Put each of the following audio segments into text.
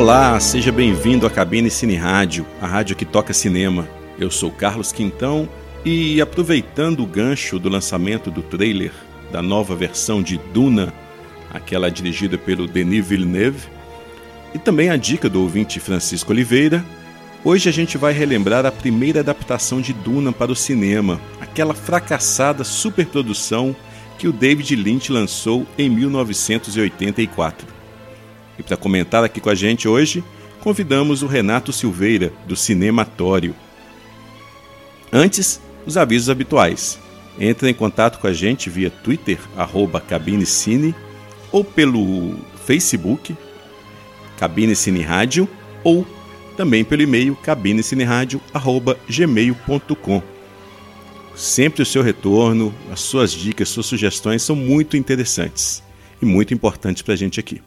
Olá, seja bem-vindo à Cabine Cine Rádio, a rádio que toca cinema. Eu sou Carlos Quintão e aproveitando o gancho do lançamento do trailer da nova versão de Duna, aquela dirigida pelo Denis Villeneuve, e também a dica do ouvinte Francisco Oliveira, hoje a gente vai relembrar a primeira adaptação de Duna para o cinema, aquela fracassada superprodução que o David Lynch lançou em 1984. E para comentar aqui com a gente hoje, convidamos o Renato Silveira, do Cinematório. Antes, os avisos habituais. Entre em contato com a gente via Twitter, arroba Cabinecine, ou pelo Facebook, Cabine Cine Rádio, ou também pelo e-mail cabinecineradio.gmail.com. Sempre o seu retorno, as suas dicas, suas sugestões são muito interessantes e muito importantes para a gente aqui.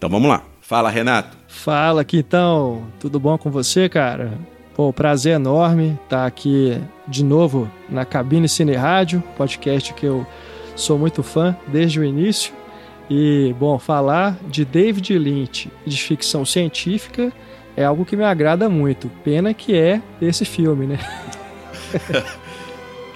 Então vamos lá. Fala, Renato. Fala, Quintão. Tudo bom com você, cara? Pô, prazer enorme estar aqui de novo na Cabine Cine Rádio, podcast que eu sou muito fã desde o início. E, bom, falar de David Lynch e de ficção científica é algo que me agrada muito. Pena que é esse filme, né?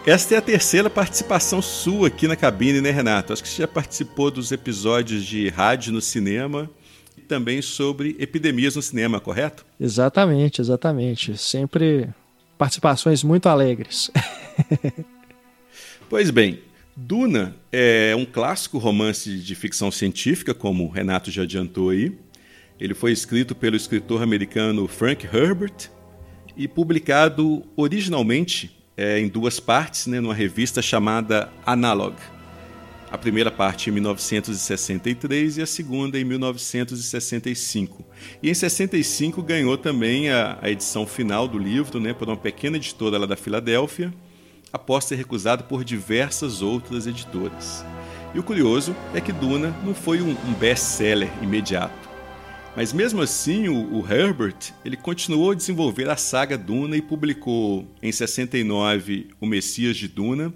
Esta é a terceira participação sua aqui na cabine, né, Renato? Acho que você já participou dos episódios de rádio no cinema e também sobre epidemias no cinema, correto? Exatamente, exatamente. Sempre participações muito alegres. pois bem, Duna é um clássico romance de ficção científica, como o Renato já adiantou aí. Ele foi escrito pelo escritor americano Frank Herbert e publicado originalmente é, em duas partes, né, numa revista chamada Analog. A primeira parte em 1963 e a segunda em 1965. E em 65 ganhou também a, a edição final do livro, né, por uma pequena editora lá da Filadélfia, após ser recusado por diversas outras editoras. E o curioso é que Duna não foi um, um best-seller imediato. Mas mesmo assim, o, o, Herbert ele continuou a desenvolver a saga Duna e publicou em 69 O Messias de Duna,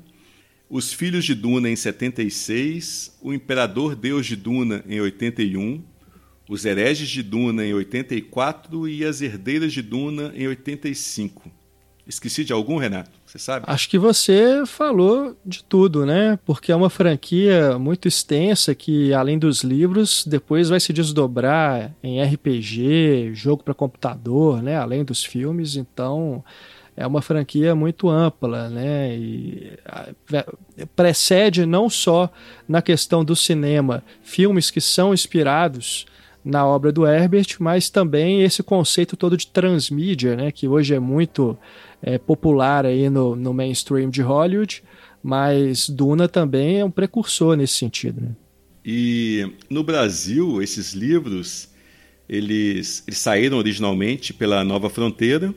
Os Filhos de Duna em 76, O Imperador Deus de Duna em 81, Os Hereges de Duna em 84 e As Herdeiras de Duna em 85. Esqueci de algum, Renato? Você sabe? Acho que você falou de tudo, né? Porque é uma franquia muito extensa que, além dos livros, depois vai se desdobrar em RPG, jogo para computador, né? Além dos filmes. Então, é uma franquia muito ampla, né? E precede não só na questão do cinema filmes que são inspirados na obra do Herbert, mas também esse conceito todo de transmídia, né? Que hoje é muito é, popular aí no, no mainstream de Hollywood, mas Duna também é um precursor nesse sentido. Né? E no Brasil, esses livros eles, eles saíram originalmente pela Nova Fronteira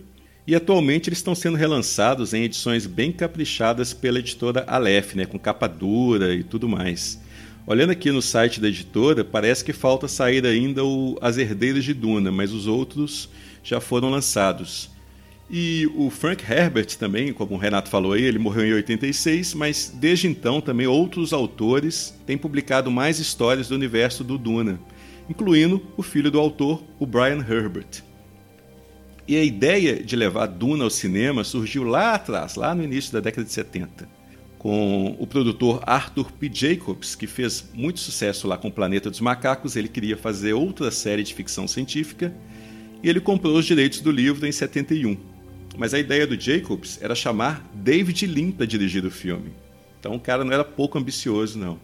e atualmente eles estão sendo relançados em edições bem caprichadas pela editora Aleph, né, com capa dura e tudo mais. Olhando aqui no site da editora, parece que falta sair ainda o As Herdeiras de Duna, mas os outros já foram lançados. E o Frank Herbert também, como o Renato falou aí, ele morreu em 86, mas desde então também outros autores têm publicado mais histórias do universo do Duna, incluindo o filho do autor, o Brian Herbert. E a ideia de levar Duna ao cinema surgiu lá atrás, lá no início da década de 70, com o produtor Arthur P. Jacobs, que fez muito sucesso lá com o Planeta dos Macacos. Ele queria fazer outra série de ficção científica e ele comprou os direitos do livro em 71. Mas a ideia do Jacobs era chamar David Lean para dirigir o filme. Então o cara não era pouco ambicioso, não.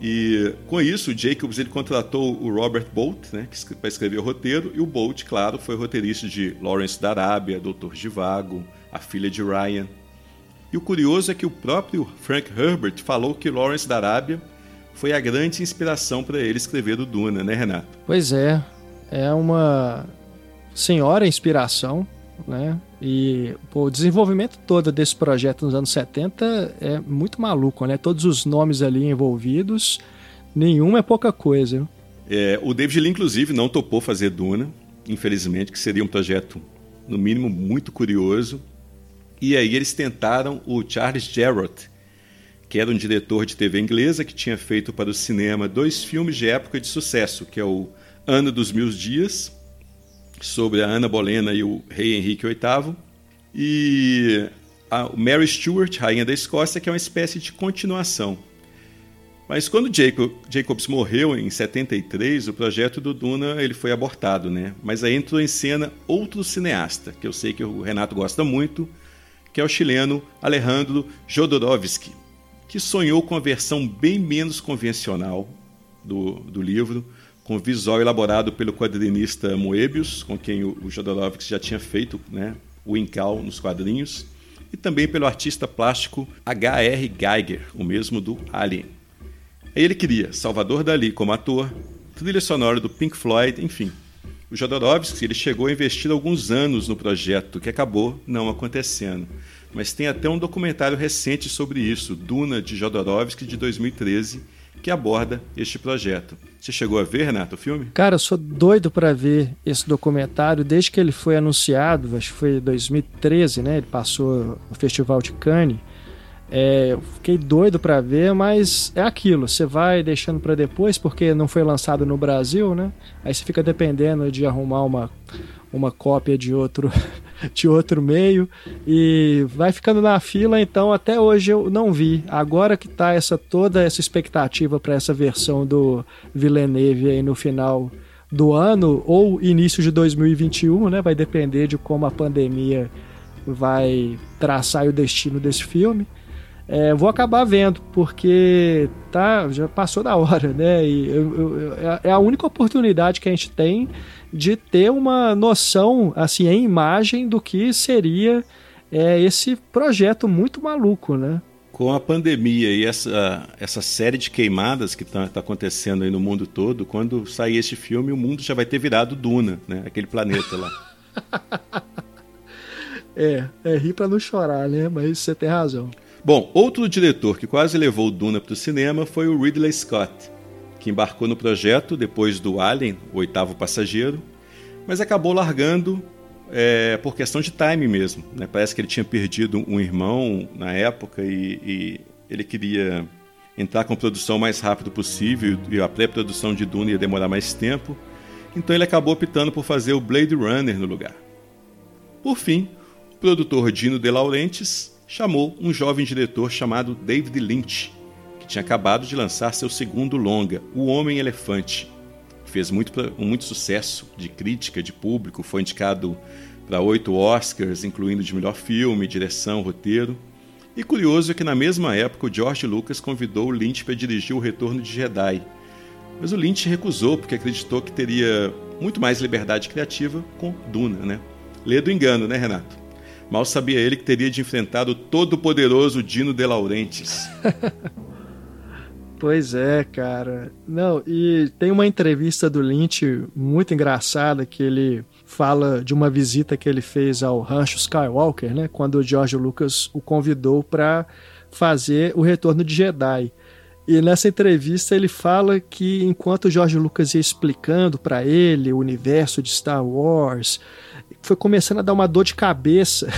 E com isso, o Jacobs ele contratou o Robert Bolt né, para escrever o roteiro, e o Bolt, claro, foi roteirista de Lawrence da Arábia, Doutor Givago, A Filha de Ryan. E o curioso é que o próprio Frank Herbert falou que Lawrence da Arábia foi a grande inspiração para ele escrever o Duna, né, Renato? Pois é, é uma senhora inspiração né? E pô, o desenvolvimento todo desse projeto nos anos 70 é muito maluco, né? Todos os nomes ali envolvidos, nenhum é pouca coisa. É, o David Lee, inclusive, não topou fazer Duna, infelizmente, que seria um projeto, no mínimo, muito curioso. E aí eles tentaram o Charles Jarrott, que era um diretor de TV inglesa que tinha feito para o cinema dois filmes de época de sucesso, que é o Ano dos Mil Dias, sobre a Ana Bolena e o rei Henrique VIII. E a Mary Stuart, rainha da Escócia, que é uma espécie de continuação. Mas quando Jacob, Jacobs morreu em 73, o projeto do Duna ele foi abortado, né? Mas aí entrou em cena outro cineasta, que eu sei que o Renato gosta muito, que é o chileno Alejandro Jodorowsky, que sonhou com a versão bem menos convencional do, do livro, com visual elaborado pelo quadrinista Moebius, com quem o, Jodorowsky já tinha feito né, o Incal nos quadrinhos, e também pelo artista plástico H.R. Geiger, o mesmo do Alien. Ele queria Salvador Dali como ator, trilha sonora do Pink Floyd, enfim. O Jodorowsky ele chegou a investir alguns anos no projeto, que acabou não acontecendo. Mas tem até um documentário recente sobre isso, Duna de Jodorowsky de 2013, que aborda este projeto. Você chegou a ver, Renato, o filme? Cara, eu sou doido para ver esse documentário desde que ele foi anunciado, acho que foi 2013, né? Ele passou no Festival de Cannes. É, eu fiquei doido para ver, mas é aquilo, você vai deixando para depois porque não foi lançado no Brasil, né? Aí você fica dependendo de arrumar uma, uma cópia de outro de outro meio e vai ficando na fila, então até hoje eu não vi. Agora que tá essa toda essa expectativa para essa versão do Villeneuve aí no final do ano ou início de 2021, né? Vai depender de como a pandemia vai traçar o destino desse filme. É, vou acabar vendo, porque tá, já passou da hora, né? E eu, eu, é, é a única oportunidade que a gente tem de ter uma noção, assim, em imagem do que seria é, esse projeto muito maluco, né? Com a pandemia e essa, essa série de queimadas que está tá acontecendo aí no mundo todo, quando sair esse filme, o mundo já vai ter virado Duna, né? Aquele planeta lá. é, é rir para não chorar, né? Mas você tem razão. Bom, outro diretor que quase levou Duna para o cinema foi o Ridley Scott, que embarcou no projeto depois do Alien, o oitavo passageiro, mas acabou largando é, por questão de time mesmo. Né? Parece que ele tinha perdido um irmão na época e, e ele queria entrar com a produção mais rápido possível e a pré-produção de Duna ia demorar mais tempo. Então ele acabou optando por fazer o Blade Runner no lugar. Por fim, o produtor Dino De Laurentiis chamou um jovem diretor chamado David Lynch, que tinha acabado de lançar seu segundo longa, O Homem Elefante. Fez muito, muito sucesso de crítica, de público, foi indicado para oito Oscars, incluindo de melhor filme, direção, roteiro. E curioso é que na mesma época o George Lucas convidou o Lynch para dirigir O Retorno de Jedi. Mas o Lynch recusou porque acreditou que teria muito mais liberdade criativa com Duna, né? Lê do engano, né, Renato? Mal sabia ele que teria de enfrentar o todo-poderoso Dino De Laurentiis. pois é, cara. Não, e tem uma entrevista do Lynch muito engraçada que ele fala de uma visita que ele fez ao Rancho Skywalker, né? Quando o George Lucas o convidou para fazer o Retorno de Jedi. E nessa entrevista ele fala que enquanto o George Lucas ia explicando para ele o universo de Star Wars, foi começando a dar uma dor de cabeça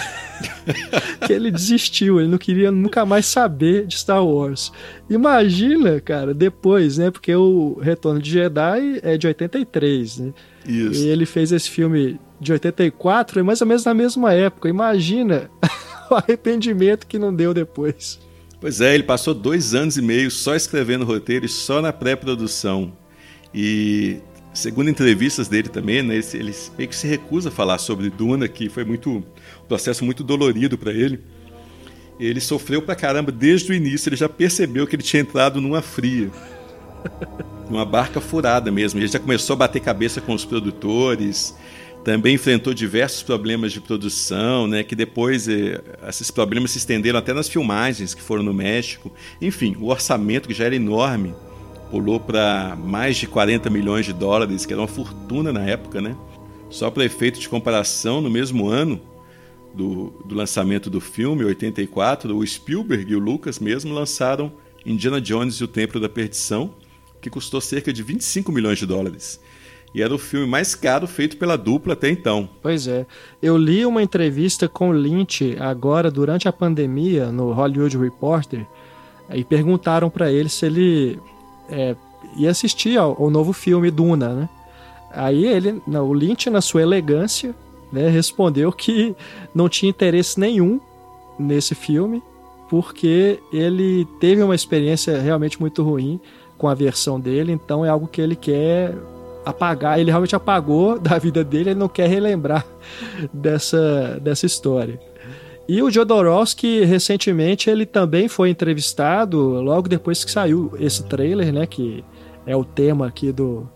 que ele desistiu, ele não queria nunca mais saber de Star Wars. Imagina, cara, depois, né? Porque o Retorno de Jedi é de 83, né? Isso. E ele fez esse filme de 84, é mais ou menos na mesma época. Imagina o arrependimento que não deu depois. Pois é, ele passou dois anos e meio só escrevendo roteiro e só na pré-produção. E segundo entrevistas dele também, né, ele meio que se recusa a falar sobre Duna, que foi muito um processo muito dolorido para ele. Ele sofreu pra caramba desde o início, ele já percebeu que ele tinha entrado numa fria. numa barca furada mesmo. Ele já começou a bater cabeça com os produtores, também enfrentou diversos problemas de produção, né, que depois eh, esses problemas se estenderam até nas filmagens que foram no México. Enfim, o orçamento que já era enorme pulou para mais de 40 milhões de dólares, que era uma fortuna na época, né? Só para efeito de comparação, no mesmo ano do, do lançamento do filme, 84, o Spielberg e o Lucas mesmo lançaram Indiana Jones e o Templo da Perdição, que custou cerca de 25 milhões de dólares. E era o filme mais caro feito pela dupla até então. Pois é. Eu li uma entrevista com Lynch agora, durante a pandemia, no Hollywood Reporter, e perguntaram para ele se ele é, ia assistir ao, ao, novo filme Duna, né? Aí ele, o Lynch, na sua elegância, né, respondeu que não tinha interesse nenhum nesse filme, porque ele teve uma experiência realmente muito ruim com a versão dele, então é algo que ele quer apagar, ele realmente apagou da vida dele, ele não quer relembrar dessa, dessa história. E o Jodorowsky, recentemente, ele também foi entrevistado logo depois que saiu esse trailer, né, que é o tema aqui do,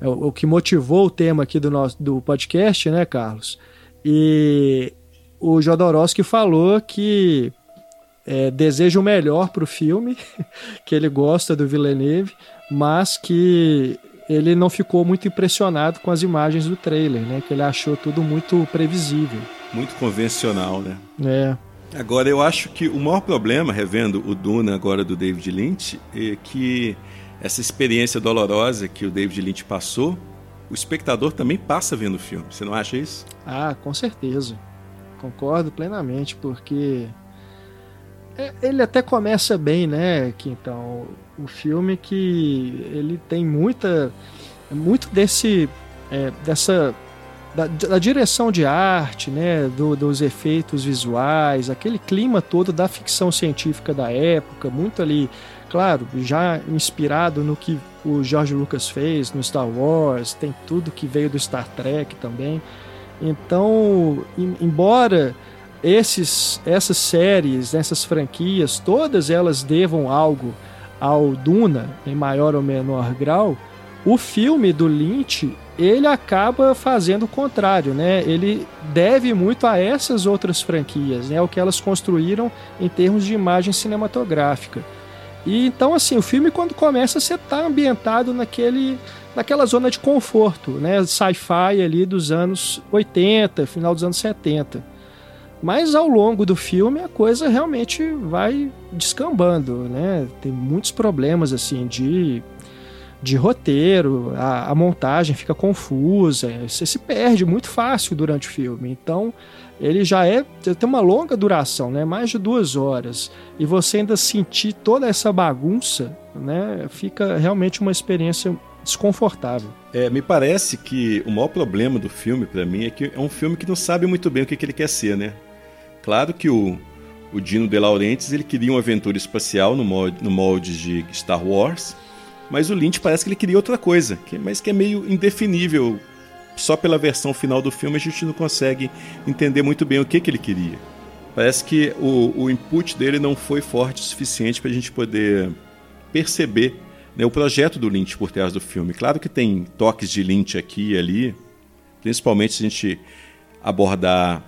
é o, o, que motivou o tema aqui do nosso do podcast, né, Carlos? E o Jodorowsky falou que é, deseja o melhor para o filme, que ele gosta do Villeneuve, mas que ele não ficou muito impressionado com as imagens do trailer, né? Que ele achou tudo muito previsível. Muito convencional, né? É. Agora, eu acho que o maior problema, revendo o Duna agora do David Lynch, é que essa experiência dolorosa que o David Lynch passou, o espectador também passa vendo o filme. Você não acha isso? Ah, com certeza. Concordo plenamente, porque é, ele até começa bem, né, que então o filme que ele tem muita muito desse é, dessa da, da, direção de arte, né, do, dos efeitos visuais, aquele clima todo da ficção científica da época, muito ali, claro, já inspirado no que o George Lucas fez no Star Wars, tem tudo que veio do Star Trek também. Então, embora esses, essas séries, essas franquias, todas elas devam algo ao Duna, em maior ou menor grau, o filme do Lynch ele acaba fazendo o contrário, né? Ele deve muito a essas outras franquias, né? O que elas construíram em termos de imagem cinematográfica. E então assim, o filme quando começa você está ambientado naquele naquela zona de conforto, né? Sci-fi ali dos anos 80, final dos anos 70. Mas ao longo do filme a coisa realmente vai descambando, né? Tem muitos problemas assim de de roteiro, a, a, montagem fica confusa, você se perde muito fácil durante o filme. Então, ele já é tem uma longa duração, né? Mais de duas horas. E você ainda sentir toda essa bagunça, né? Fica realmente uma experiência desconfortável. É, me parece que o maior problema do filme para mim é que é um filme que não sabe muito bem o que, que ele quer ser, né? Claro que o, o Dino De Laurentiis ele queria uma aventura espacial no molde, no molde de Star Wars mas o Lynch parece que ele queria outra coisa, que, mas que é meio indefinível. Só pela versão final do filme a gente não consegue entender muito bem o que, que ele queria. Parece que o, o input dele não foi forte o suficiente para a gente poder perceber né, o projeto do Lynch por trás do filme. Claro que tem toques de Lynch aqui e ali, principalmente se a gente abordar,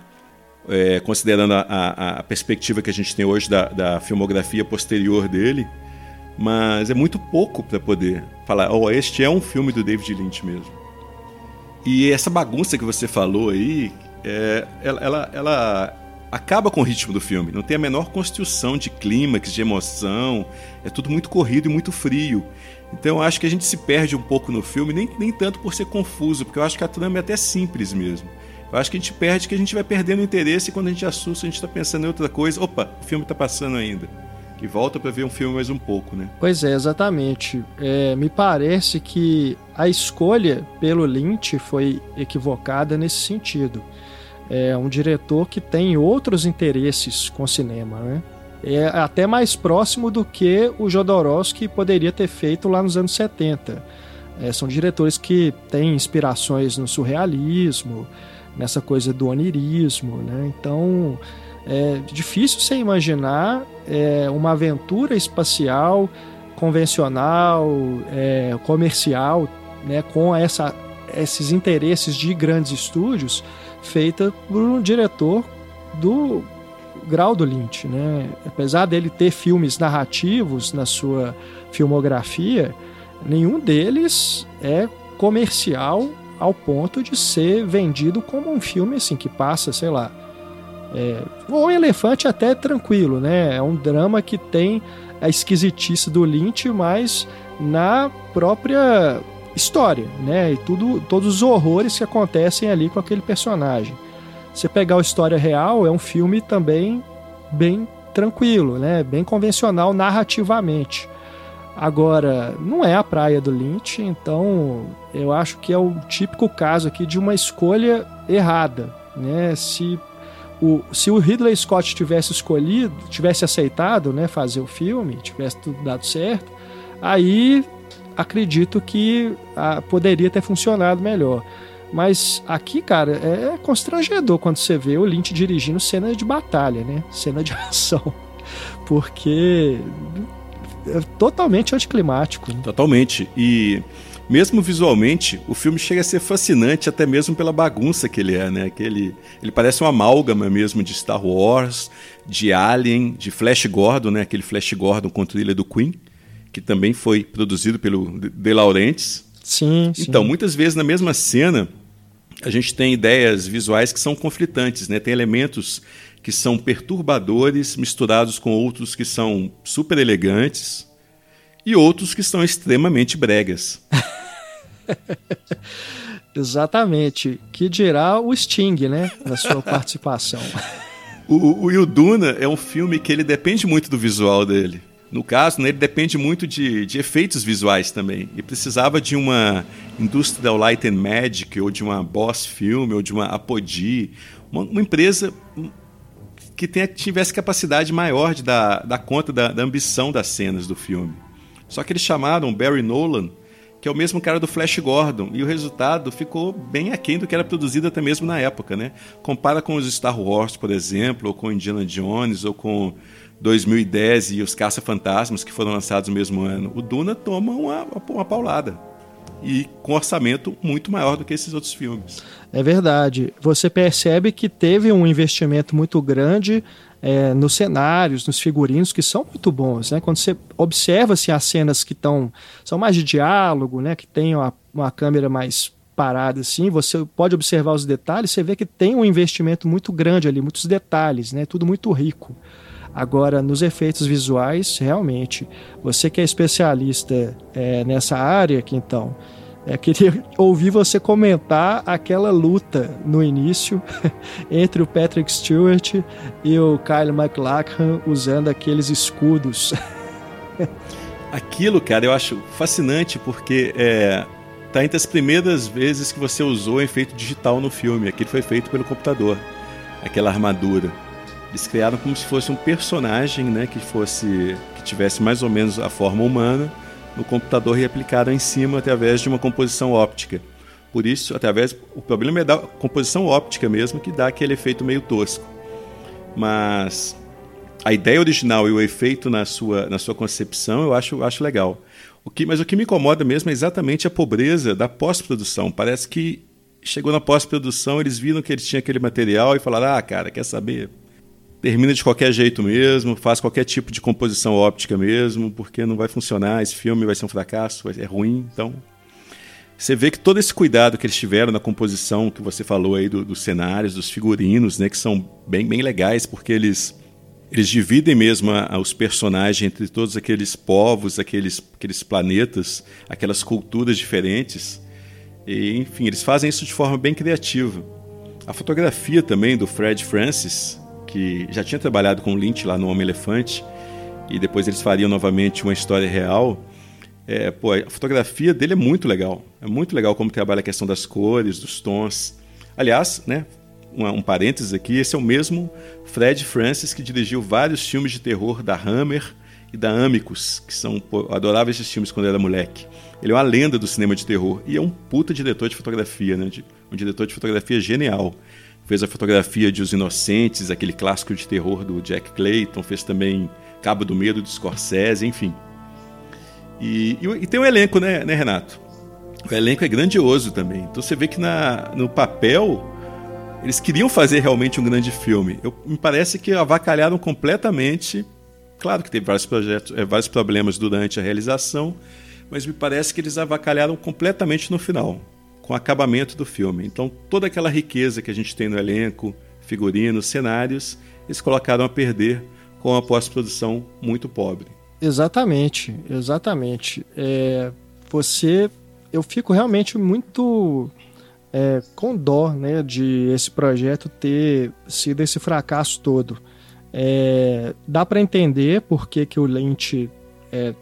é, considerando a, a, a, perspectiva que a gente tem hoje da, da filmografia posterior dele mas é muito pouco para poder falar, oh, este é um filme do David Lynch mesmo. E essa bagunça que você falou aí, é, ela, ela, ela, acaba com o ritmo do filme. Não tem a menor construção de clímax, de emoção. É tudo muito corrido e muito frio. Então eu acho que a gente se perde um pouco no filme, nem, nem tanto por ser confuso, porque eu acho que a trama é até simples mesmo. Eu acho que a gente perde, que a gente vai perdendo interesse e quando a gente assusta, a gente está pensando em outra coisa. Opa, o filme está passando ainda que volta para ver um filme mais um pouco, né? Pois é, exatamente. É, me parece que a escolha pelo Lynch foi equivocada nesse sentido. É um diretor que tem outros interesses com o cinema, né? É até mais próximo do que o Jodorowsky poderia ter feito lá nos anos 70. É, são diretores que têm inspirações no surrealismo, nessa coisa do onirismo, né? Então é difícil você imaginar é, uma aventura espacial convencional, é, comercial, né, com essa, esses interesses de grandes estúdios, feita por um diretor do grau do Lynch. Né? Apesar dele ter filmes narrativos na sua filmografia, nenhum deles é comercial ao ponto de ser vendido como um filme assim que passa, sei lá, é, o Elefante até é tranquilo, né? É um drama que tem a esquisitice do Lynch, mas na própria história, né? E tudo, todos os horrores que acontecem ali com aquele personagem. Você pegar a história real, é um filme também bem tranquilo, né? Bem convencional narrativamente. Agora, não é a praia do Lynch, então eu acho que é o típico caso aqui de uma escolha errada. Né? Se, o, se o Ridley Scott tivesse escolhido, tivesse aceitado né, fazer o filme, tivesse tudo dado certo, aí acredito que ah, poderia ter funcionado melhor. Mas aqui, cara, é constrangedor quando você vê o Lynch dirigindo cena de batalha, né? Cena de ação. Porque é totalmente anticlimático. Né? Totalmente. E mesmo visualmente, o filme chega a ser fascinante até mesmo pela bagunça que ele é, né? Aquele, ele parece uma amálgama mesmo de Star Wars, de Alien, de Flash Gordon, né? Aquele Flash Gordon com trilha do Queen, que também foi produzido pelo De Laurentiis. Sim, sim. Então, muitas vezes na mesma cena, a gente tem ideias visuais que são conflitantes, né? Tem elementos que são perturbadores misturados com outros que são super elegantes e outros que são extremamente bregas. Exatamente. Que dirá o Sting, né? Na sua participação. o, o, Duna é um filme que ele depende muito do visual dele. No caso, né, ele depende muito de, de efeitos visuais também. E precisava de uma Industrial Light and Magic, ou de uma Boss Film, ou de uma Apogee, uma, uma empresa que tenha, tivesse capacidade maior de dar, dar conta da, da, ambição das cenas do filme. Só que eles chamaram Barry Nolan, que é o mesmo cara do Flash Gordon, e o resultado ficou bem aquém do que era produzido até mesmo na época. Né? Compara com os Star Wars, por exemplo, ou com Indiana Jones, ou com 2010 e os Caça-Fantasmas, que foram lançados no mesmo ano, o Duna toma uma, uma paulada. E com orçamento muito maior do que esses outros filmes. É verdade. Você percebe que teve um investimento muito grande é, nos cenários, nos figurinos, que são muito bons. Né? Quando você observa assim, as cenas que estão são mais de diálogo, né? que tem uma, uma câmera mais parada assim, você pode observar os detalhes, você vê que tem um investimento muito grande ali, muitos detalhes, né? tudo muito rico. Agora, nos efeitos visuais, realmente, você que é especialista é, nessa área, que então, é, queria ouvir você comentar aquela luta no início entre o Patrick Stewart e o Kyle MacLachlan usando aqueles escudos. Aquilo, cara, eu acho fascinante porque é, tá entre as primeiras vezes que você usou efeito digital no filme. Aquilo foi feito pelo computador, aquela armadura. Eles criaram como se fosse um personagem, né, que fosse que tivesse mais ou menos a forma humana no computador e aplicado em cima através de uma composição óptica. Por isso, através o problema é da composição óptica mesmo que dá aquele efeito meio tosco. Mas a ideia original e o efeito na sua, na sua concepção eu acho, acho legal. O que, mas o que me incomoda mesmo é exatamente a pobreza da pós-produção. Parece que chegou na pós-produção, eles viram que eles tinham aquele material e falaram: ah, cara, quer saber? Termina de qualquer jeito mesmo, faz qualquer tipo de composição óptica mesmo, porque não vai funcionar, esse filme vai ser um fracasso, é ruim, então você vê que todo esse cuidado que eles tiveram na composição que você falou aí do, dos cenários, dos figurinos, né, que são bem, bem legais, porque eles eles dividem mesmo a, a, os personagens entre todos aqueles povos, aqueles, aqueles planetas, aquelas culturas diferentes. E, enfim, eles fazem isso de forma bem criativa. A fotografia também do Fred Francis, que já tinha trabalhado com Lynch lá no Homem-Elefante, e depois eles fariam novamente uma história real. É, pô, a fotografia dele é muito legal. É muito legal como trabalha a questão das cores, dos tons. Aliás, né, um, um parênteses aqui, esse é o mesmo Fred Francis que dirigiu vários filmes de terror da Hammer e da Amicus, que são, pô, adorava esses filmes quando eu era moleque. Ele é uma lenda do cinema de terror e é um puta diretor de fotografia, né? Um diretor de fotografia genial fez a fotografia de Os Inocentes, aquele clássico de terror do Jack Clayton, fez também Cabo do Medo do Scorsese, enfim. E, e, e tem um elenco, né, né, Renato? O elenco é grandioso também. Então você vê que na, no papel eles queriam fazer realmente um grande filme. Eu, me parece que avacalharam completamente. Claro que teve vários projetos, é, vários problemas durante a realização, mas me parece que eles avacalharam completamente no final com o acabamento do filme. Então, toda aquela riqueza que a gente tem no elenco, figurinos, cenários, eles colocaram a perder com a pós-produção muito pobre. Exatamente, exatamente. É, você, eu fico realmente muito é, com dó, né, de esse projeto ter sido esse fracasso todo. É, dá para entender por que, que o Lynch é,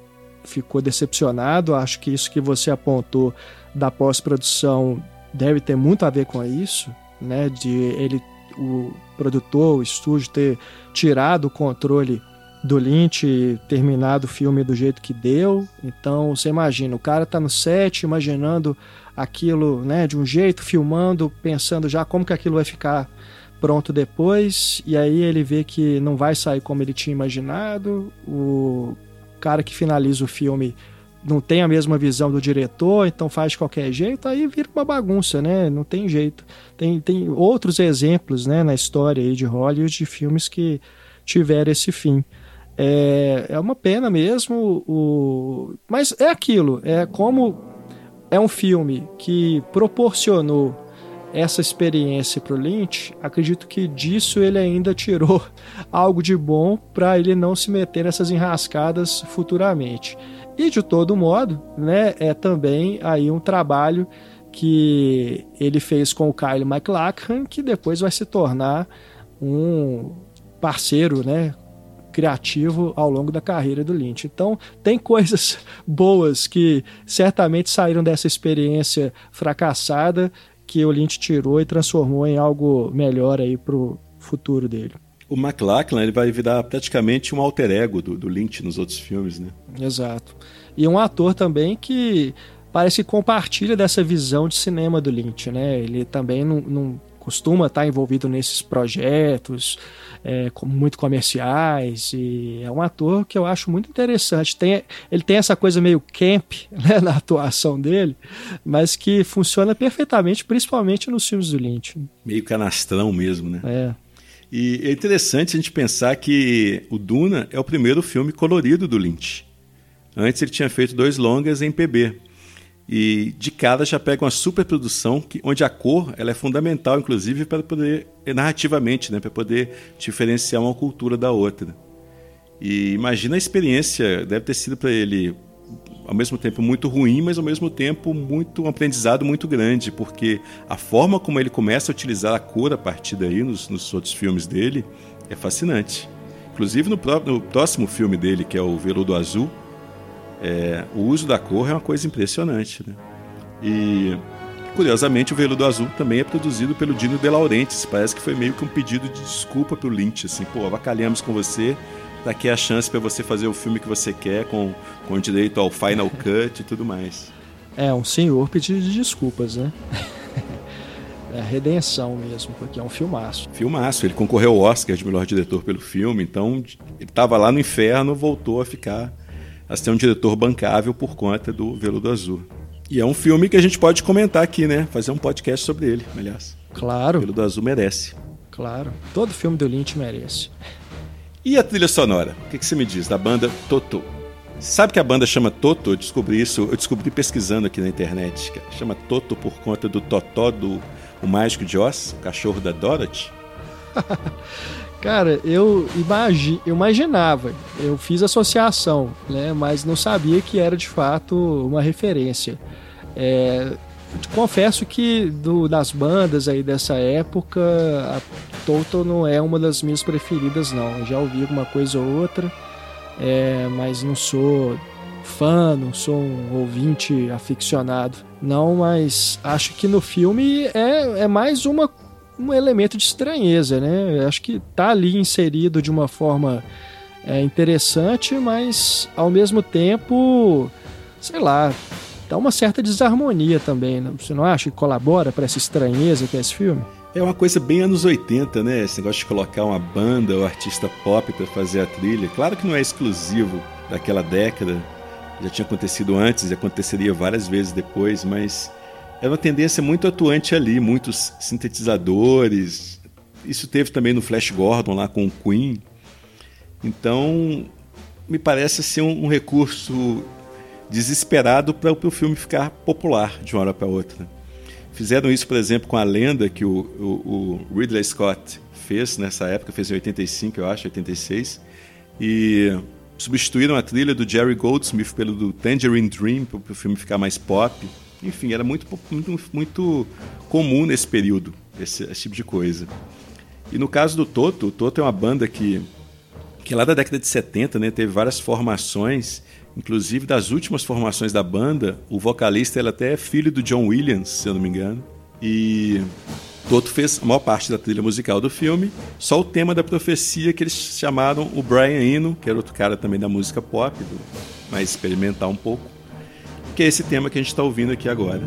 ficou decepcionado. Acho que isso que você apontou da pós-produção deve ter muito a ver com isso, né? De ele, o produtor, o estúdio ter tirado o controle do Lynch terminado o filme do jeito que deu. Então você imagina, o cara tá no set imaginando aquilo, né, de um jeito, filmando, pensando já como que aquilo vai ficar pronto depois, e aí ele vê que não vai sair como ele tinha imaginado. O cara que finaliza o filme não tem a mesma visão do diretor, então faz de qualquer jeito, aí vira uma bagunça, né? Não tem jeito. Tem, tem outros exemplos, né, na história aí de Hollywood de filmes que tiveram esse fim. É, é uma pena mesmo, o... mas é aquilo, é como é um filme que proporcionou essa experiência para o Lynch, acredito que disso ele ainda tirou algo de bom para ele não se meter nessas enrascadas futuramente. E de todo modo, né, é também aí um trabalho que ele fez com o Kyle MacLachlan, que depois vai se tornar um parceiro, né, criativo ao longo da carreira do Lynch. Então, tem coisas boas que certamente saíram dessa experiência fracassada que o Lynch tirou e transformou em algo melhor aí pro futuro dele. O McLachlan ele vai virar praticamente um alter ego do, do Lynch nos outros filmes, né? Exato. E um ator também que parece que compartilha dessa visão de cinema do Lynch, né? Ele também não, não costuma estar envolvido nesses projetos é, muito comerciais e é um ator que eu acho muito interessante. Tem, ele tem essa coisa meio camp né, na atuação dele, mas que funciona perfeitamente, principalmente nos filmes do Lynch. Meio canastrão mesmo, né? É. E é interessante a gente pensar que o Duna é o primeiro filme colorido do Lynch. Antes ele tinha feito dois longas em PB. E de cara já pega uma superprodução que, onde a cor ela é fundamental, inclusive, para poder, narrativamente, né, para poder diferenciar uma cultura da outra. E imagina a experiência, deve ter sido para ele ao mesmo tempo muito ruim, mas ao mesmo tempo muito um aprendizado muito grande, porque a forma como ele começa a utilizar a cor a partir daí nos, nos outros filmes dele é fascinante. Inclusive no, próprio, no próximo filme dele, que é o Veludo Azul, é, o uso da cor é uma coisa impressionante. Né? E, curiosamente, o Veludo Azul também é produzido pelo Dino De Laurentiis. Parece que foi meio que um pedido de desculpa para o Lynch. Assim, pô, avacalhamos com você, daqui é a chance para você fazer o filme que você quer, com, com direito ao Final Cut e tudo mais. É, um senhor pedido de desculpas, né? é a redenção mesmo, porque é um filmaço. Filmaço. Ele concorreu ao Oscar de melhor diretor pelo filme, então ele estava lá no inferno, voltou a ficar a ser um diretor bancável por conta do Veludo Azul. E é um filme que a gente pode comentar aqui, né? Fazer um podcast sobre ele, aliás. Claro. O Veludo Azul merece. Claro. Todo filme do Lynch merece. E a trilha sonora? O que, que você me diz da banda Toto? Sabe que a banda chama Toto? Eu descobri isso, eu descobri pesquisando aqui na internet. Chama Toto por conta do Totó do O Mágico de Oz, o cachorro da Dorothy. Cara, eu, imagi eu imaginava, eu fiz associação, né, mas não sabia que era de fato uma referência. É, confesso que do, das bandas aí dessa época, a Toto não é uma das minhas preferidas, não. Eu já ouvi alguma coisa ou outra, é, mas não sou fã, não sou um ouvinte aficionado, não. Mas acho que no filme é, é mais uma um elemento de estranheza, né? Acho que tá ali inserido de uma forma é, interessante, mas ao mesmo tempo, sei lá, dá uma certa desarmonia também. Né? Você não acha que colabora para essa estranheza que é esse filme? É uma coisa bem anos 80, né? Esse negócio de colocar uma banda ou artista pop para fazer a trilha. Claro que não é exclusivo daquela década, já tinha acontecido antes e aconteceria várias vezes depois, mas é uma tendência muito atuante ali, muitos sintetizadores. Isso teve também no Flash Gordon lá com o Queen. Então, me parece ser um, um recurso desesperado para o filme ficar popular de uma hora para outra. Fizeram isso, por exemplo, com a lenda que o, o, o, Ridley Scott fez nessa época, fez em 85, eu acho, 86, e substituíram a trilha do Jerry Goldsmith pelo do Tangerine Dream para o filme ficar mais pop. Enfim, era muito, muito, muito comum nesse período, esse, esse, tipo de coisa. E no caso do Toto, o Toto é uma banda que, que lá da década de 70 né, teve várias formações Inclusive, das últimas formações da banda, o vocalista ele até é filho do John Williams, se eu não me engano. E Toto fez a maior parte da trilha musical do filme, só o tema da profecia que eles chamaram o Brian Eno, que era outro cara também da música pop, do, mais experimental um pouco, que é esse tema que a gente está ouvindo aqui agora.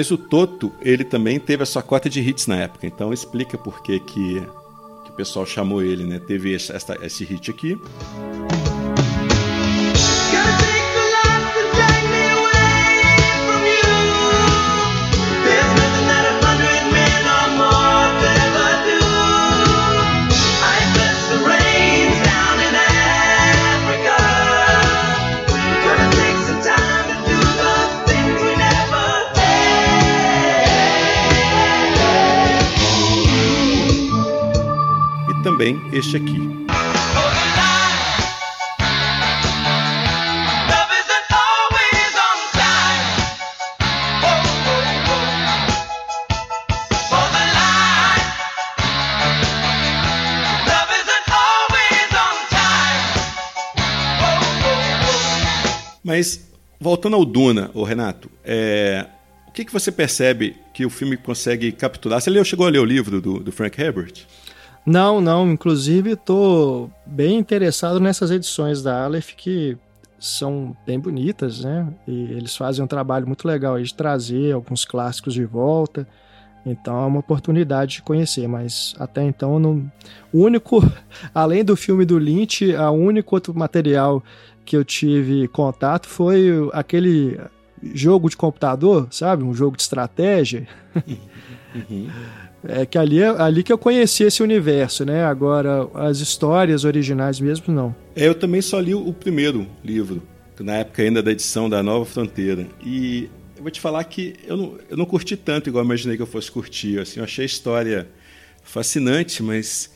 Mas o Toto, ele também teve a sua cota de hits na época, então explica por que, que, que o pessoal chamou ele, né? Teve essa, esse hit aqui. Este aqui. Mas voltando ao Duna, o Renato, é, o que, que você percebe que o filme consegue capturar? Você leu, chegou a ler o livro do, do Frank Herbert? Não, não. Inclusive, estou bem interessado nessas edições da Aleph que são bem bonitas, né? E eles fazem um trabalho muito legal aí de trazer alguns clássicos de volta. Então é uma oportunidade de conhecer, mas até então não. O único, além do filme do Lynch, o único outro material que eu tive contato foi aquele jogo de computador, sabe? Um jogo de estratégia. Uhum. É que ali, é ali que eu conheci esse universo, né? Agora, as histórias originais mesmo, não. É, eu também só li o primeiro livro, na época ainda da edição da Nova Fronteira. E eu vou te falar que eu não, eu não curti tanto igual imaginei que eu fosse curtir. Assim, eu achei a história fascinante, mas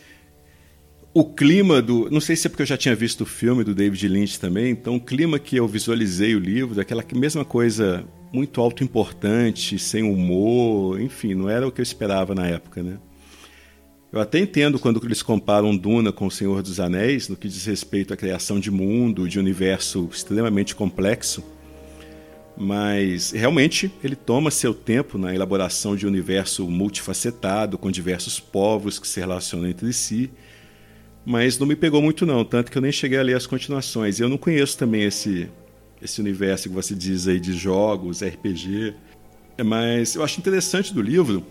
o clima do. Não sei se é porque eu já tinha visto o filme do David Lynch também, então o clima que eu visualizei o livro, daquela mesma coisa muito autoimportante, sem humor, enfim, não era o que eu esperava na época, né? Eu até entendo quando eles comparam Duna com O Senhor dos Anéis, no que diz respeito à criação de mundo, de universo extremamente complexo, mas realmente ele toma seu tempo na elaboração de um universo multifacetado, com diversos povos que se relacionam entre si, mas não me pegou muito não, tanto que eu nem cheguei a ler as continuações. Eu não conheço também esse esse universo que você diz aí de jogos, RPG. Mas eu acho interessante do livro,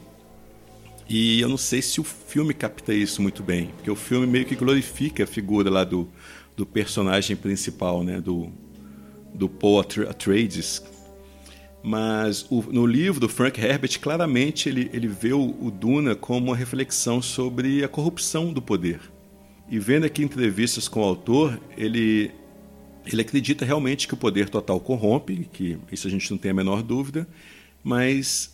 e eu não sei se o filme capta isso muito bem, porque o filme meio que glorifica a figura lá do, do personagem principal, né, do, do Paul Atreides. Mas o, no livro do Frank Herbert, claramente ele, ele vê o, o Duna como uma reflexão sobre a corrupção do poder. E vendo aqui entrevistas com o autor, ele, ele acredita realmente que o poder total corrompe, que isso a gente não tem a menor dúvida, mas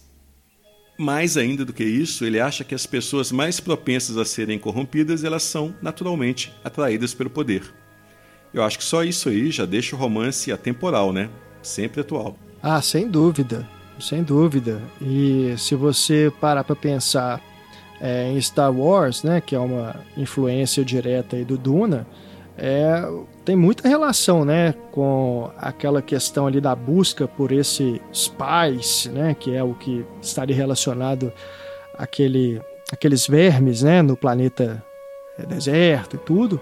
mais ainda do que isso, ele acha que as pessoas mais propensas a serem corrompidas, elas são naturalmente atraídas pelo poder. Eu acho que só isso aí já deixa o romance atemporal, né? Sempre atual. Ah, sem dúvida, sem dúvida. E se você parar para pensar é, em Star Wars, né, que é uma influência direta aí do Duna, é, tem muita relação, né, com aquela questão ali da busca por esse spice, né, que é o que estaria relacionado àquele, àqueles vermes, né, no planeta é, deserto e tudo,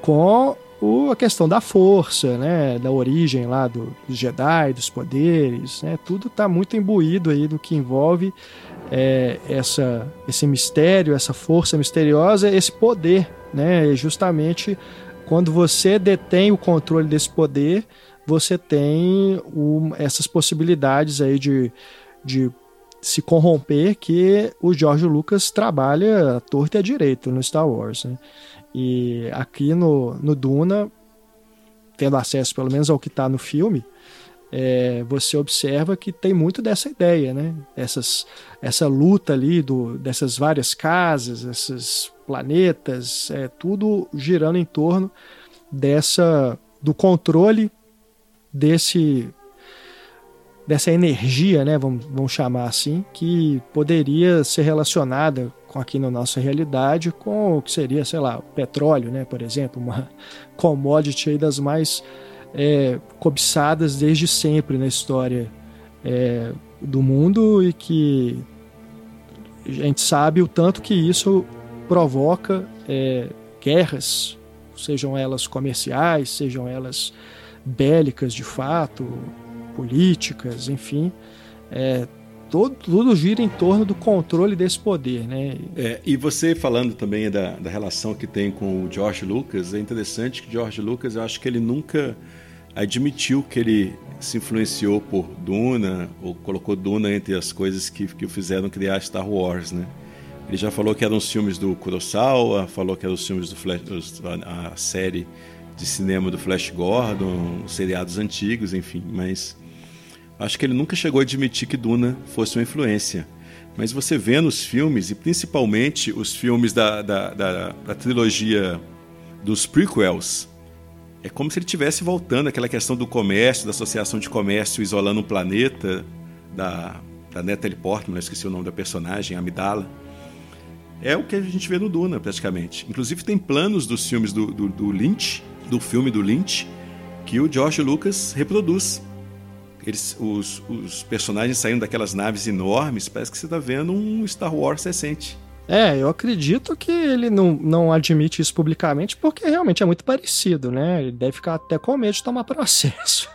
com o, a questão da força, né, da origem lá do, dos Jedi, dos poderes, né, tudo está muito imbuído aí do que envolve é, essa, esse mistério, essa força misteriosa, esse poder, né, e justamente quando você detém o controle desse poder, você tem essas possibilidades aí de, de se corromper que o George Lucas trabalha à torta e à direita no Star Wars. Né? E aqui no, no Duna, tendo acesso pelo menos ao que está no filme, é, você observa que tem muito dessa ideia, né? Essas, essa luta ali do, dessas várias casas, esses planetas, é, tudo girando em torno dessa do controle desse dessa energia, né, vamos, vamos chamar assim, que poderia ser relacionada com aqui na nossa realidade com o que seria, sei lá, o petróleo, né, por exemplo, uma commodity das mais é, cobiçadas desde sempre na história é, do mundo e que a gente sabe o tanto que isso provoca é, guerras, sejam elas comerciais, sejam elas bélicas de fato, políticas, enfim. É, todo, tudo gira em torno do controle desse poder. Né? É, e você falando também da, da relação que tem com o George Lucas, é interessante que George Lucas, eu acho que ele nunca admitiu que ele se influenciou por Duna, ou colocou Duna entre as coisas que, que o fizeram criar Star Wars, né? Ele já falou que eram os filmes do Kurosawa, falou que eram os filmes do Flash, a série de cinema do Flash Gordon, seriados antigos, enfim, mas acho que ele nunca chegou a admitir que Duna fosse uma influência. Mas você vê nos filmes, e principalmente os filmes da, da, da, da trilogia dos prequels, é como se ele estivesse voltando àquela questão do comércio, da associação de comércio isolando um planeta, da, da Natalie Portman, esqueci o nome da personagem, Amidala. É o que a gente vê no Duna, praticamente. Inclusive tem planos dos filmes do, do, do Lynch, do filme do Lynch, que o George Lucas reproduz. Eles, os, os personagens saindo daquelas naves enormes, parece que você está vendo um Star Wars recente. É, eu acredito que ele não, não admite isso publicamente porque realmente é muito parecido, né? Ele deve ficar até com medo de tomar processo.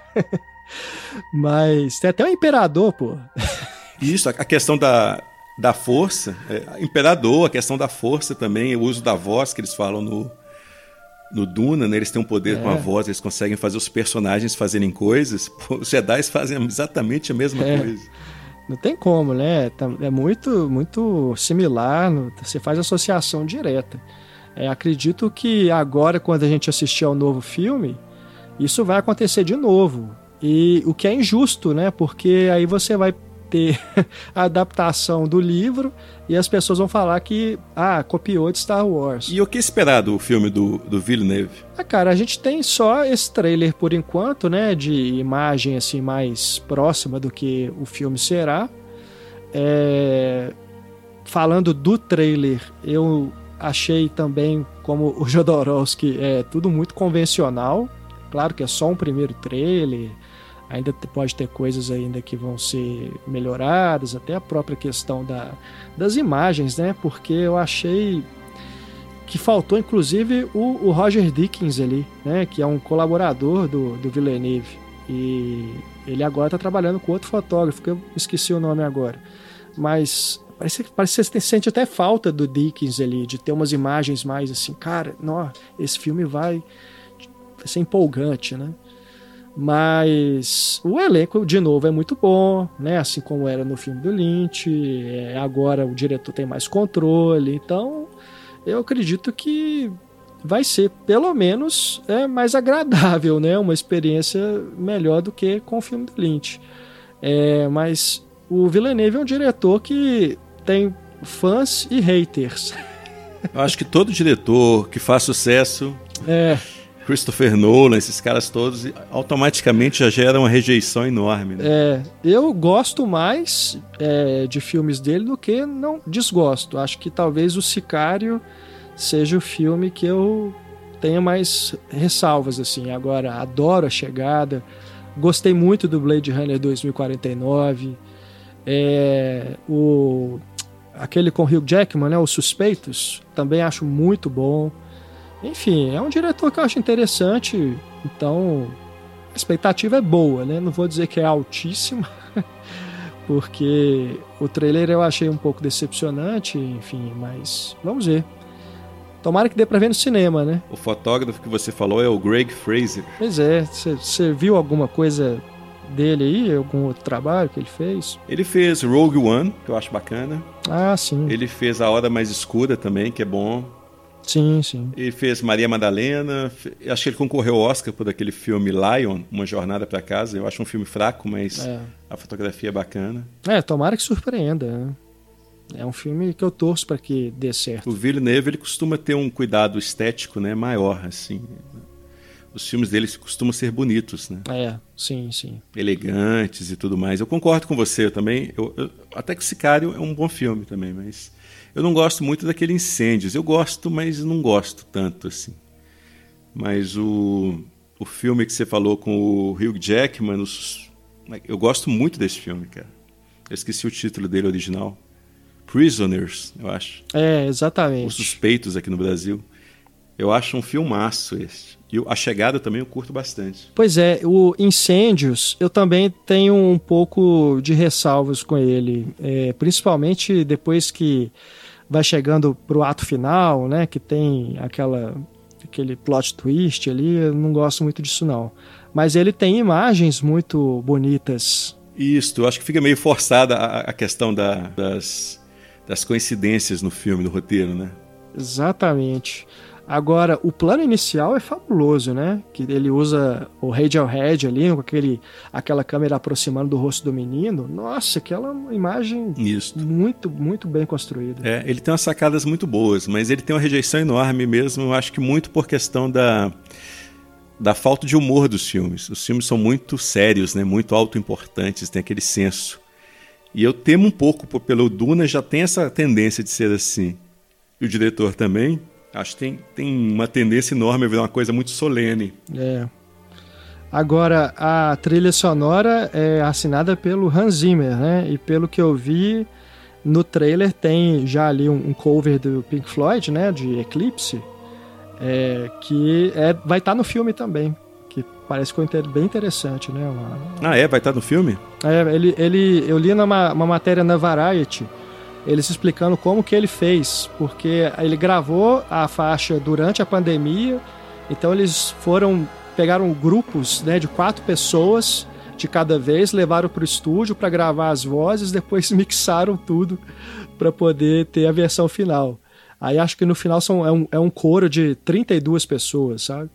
Mas tem até o imperador, pô. Isso, a questão da, da força, é, imperador, a questão da força também, o uso da voz que eles falam no, no Duna, né? Eles têm um poder é. com a voz, eles conseguem fazer os personagens fazerem coisas. Pô, os Jedi fazem exatamente a mesma é. coisa. Não tem como, né? Tá, é muito, muito similar, você faz associação direta. É, acredito que agora, quando a gente assistir ao novo filme, isso vai acontecer de novo. E o que é injusto, né? Porque aí você vai ter a adaptação do livro e as pessoas vão falar que, ah, copiou de Star Wars. E o que esperar do filme do, do Villeneuve? Ah, cara, a gente tem só esse trailer por enquanto, né, de imagem assim mais próxima do que o filme será. É... Falando do trailer, eu achei também, como o Jodorowsky, é tudo muito convencional. Claro que é só um primeiro trailer, ainda pode ter coisas ainda que vão ser melhoradas, até a própria questão da, das imagens, né? Porque eu achei que faltou inclusive o, o Roger Dickens ali, né? Que é um colaborador do, do Villeneuve. E ele agora está trabalhando com outro fotógrafo, que eu esqueci o nome agora. Mas parece, parece que você sente até falta do Dickens ali, de ter umas imagens mais assim, cara, não, esse filme vai, vai ser empolgante, né? Mas o elenco, de novo, é muito bom, né? Assim como era no filme do Lynch. É, agora o diretor tem mais controle. Então, eu acredito que vai ser, pelo menos, é mais agradável, né? Uma experiência melhor do que com o filme do Lynch. É, mas o Villeneuve é um diretor que tem fãs e haters. Eu acho que todo diretor que faz sucesso é Christopher Nolan, esses caras todos, automaticamente já geram uma rejeição enorme. Né? É, eu gosto mais é, de filmes dele do que não desgosto. Acho que talvez o Sicário seja o filme que eu tenha mais ressalvas assim. Agora, adoro a chegada. Gostei muito do Blade Runner 2049. É, o aquele com Hugh Jackman, né, Os Suspeitos, também acho muito bom. Enfim, é um diretor que eu acho interessante, então a expectativa é boa, né? Não vou dizer que é altíssima, porque o trailer eu achei um pouco decepcionante, enfim, mas vamos ver. Tomara que dê pra ver no cinema, né? O fotógrafo que você falou é o Greg Fraser. Pois é, você viu alguma coisa dele aí, algum outro trabalho que ele fez? Ele fez Rogue One, que eu acho bacana. Ah, sim. Ele fez A Hora Mais Escura também, que é bom. Sim, sim. Ele fez Maria Madalena. Acho que ele concorreu ao Oscar por aquele filme Lion, Uma Jornada para Casa. Eu acho um filme fraco, mas é. a fotografia é bacana. É, tomara que surpreenda. Né? É um filme que eu torço para que dê certo. O Villeneuve ele costuma ter um cuidado estético, né, maior assim os filmes deles costumam ser bonitos, né? É, sim, sim. Elegantes e tudo mais. Eu concordo com você eu também. Eu, eu, até que Sicário é um bom filme também, mas eu não gosto muito daquele Incêndios. Eu gosto, mas não gosto tanto assim. Mas o, o filme que você falou com o Hugh Jackman, os, eu gosto muito desse filme, cara. Eu esqueci o título dele original. Prisoners, eu acho. É, exatamente. Os Suspeitos aqui no Brasil. Eu acho um filmaço esse. E a chegada também eu curto bastante. Pois é, o Incêndios eu também tenho um pouco de ressalvas com ele, é, principalmente depois que vai chegando pro ato final, né, que tem aquela aquele plot twist ali, eu não gosto muito disso não. Mas ele tem imagens muito bonitas. Isso, eu acho que fica meio forçada a, a questão da, das, das coincidências no filme, no roteiro, né? Exatamente. Agora, o plano inicial é fabuloso, né? Que ele usa o Radiohead ali, com aquele, aquela câmera aproximando do rosto do menino. Nossa, aquela imagem Isso. muito, muito bem construída. É, ele tem umas sacadas muito boas, mas ele tem uma rejeição enorme mesmo, eu acho que muito por questão da, da falta de humor dos filmes. Os filmes são muito sérios, né? Muito autoimportantes, tem aquele senso. E eu temo um pouco, pelo Duna já tem essa tendência de ser assim. E o diretor também, Acho que tem, tem uma tendência enorme a virar uma coisa muito solene. É. Agora, a trilha sonora é assinada pelo Hans Zimmer, né? E pelo que eu vi no trailer, tem já ali um, um cover do Pink Floyd, né? De Eclipse, é, que é, vai estar tá no filme também. Que parece bem interessante, né? Uma... Ah, é? Vai estar tá no filme? É, ele, ele, eu li numa uma matéria na Variety eles explicando como que ele fez, porque ele gravou a faixa durante a pandemia, então eles foram pegaram grupos né, de quatro pessoas de cada vez, levaram para o estúdio para gravar as vozes, depois mixaram tudo para poder ter a versão final. Aí acho que no final são, é, um, é um coro de 32 pessoas, sabe?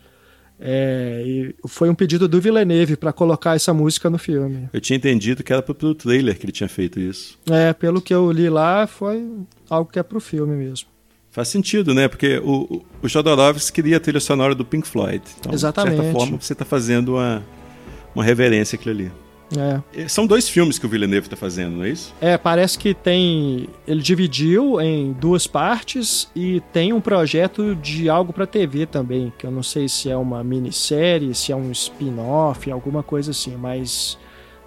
É, e foi um pedido do Villeneuve para colocar essa música no filme. Eu tinha entendido que era pro trailer que ele tinha feito isso. É, pelo que eu li lá, foi algo que é pro filme mesmo. Faz sentido, né? Porque o, o Jodorowsky queria a trilha sonora do Pink Floyd. Então, Exatamente. De certa forma, você está fazendo uma, uma reverência àquilo ali. É. São dois filmes que o Villeneuve está fazendo, não é isso? É, parece que tem. Ele dividiu em duas partes e tem um projeto de algo para TV também, que eu não sei se é uma minissérie, se é um spin-off, alguma coisa assim, mas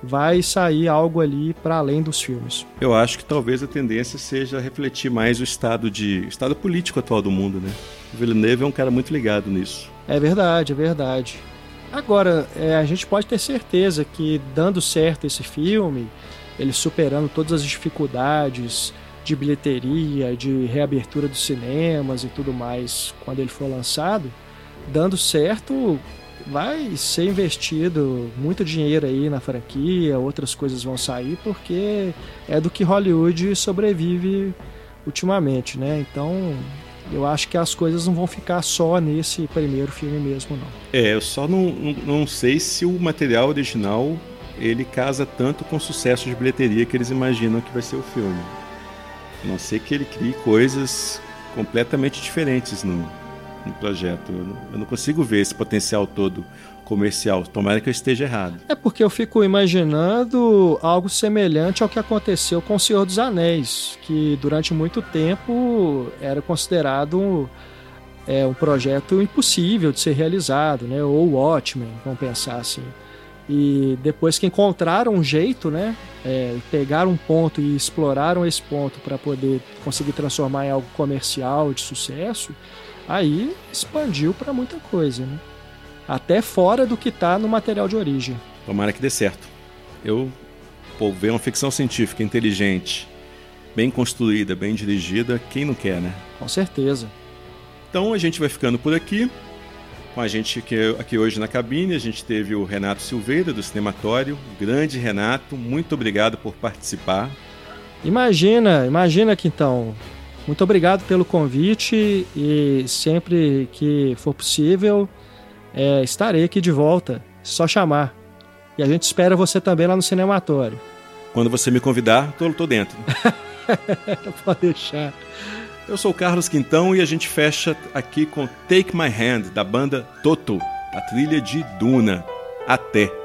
vai sair algo ali para além dos filmes. Eu acho que talvez a tendência seja refletir mais o estado de estado político atual do mundo, né? O Villeneuve é um cara muito ligado nisso. É verdade, é verdade. Agora, é, a gente pode ter certeza que dando certo esse filme, ele superando todas as dificuldades de bilheteria, de reabertura dos cinemas e tudo mais, quando ele for lançado, dando certo, vai ser investido muito dinheiro aí na franquia, outras coisas vão sair, porque é do que Hollywood sobrevive ultimamente, né? Então, eu acho que as coisas não vão ficar só nesse primeiro filme mesmo, não. É, eu só não, não, sei se o material original ele casa tanto com o sucesso de bilheteria que eles imaginam que vai ser o filme. A não ser que ele crie coisas completamente diferentes no, no projeto. Eu não, eu não consigo ver esse potencial todo comercial. Tomara que eu esteja errado. É porque eu fico imaginando algo semelhante ao que aconteceu com O Senhor dos Anéis, que durante muito tempo era considerado é, um projeto impossível de ser realizado, né? Ou Watchmen, vamos pensar assim. E depois que encontraram um jeito, né? É, pegaram um ponto e exploraram esse ponto para poder conseguir transformar em algo comercial de sucesso, aí expandiu para muita coisa, né? Até fora do que está no material de origem. Tomara que dê certo. Eu, pô, ver uma ficção científica inteligente, bem construída, bem dirigida, quem não quer, né? Com certeza. Então a gente vai ficando por aqui. Com a gente aqui, aqui hoje na cabine, a gente teve o Renato Silveira, do Cinematório. Grande Renato, muito obrigado por participar. Imagina, imagina que então. Muito obrigado pelo convite e sempre que for possível, é, estarei aqui de volta. Só chamar. E a gente espera você também lá no Cinematório. Quando você me convidar, tô, tô dentro. Pode deixar. Eu sou o Carlos Quintão e a gente fecha aqui com Take My Hand, da banda Toto, a trilha de Duna. Até!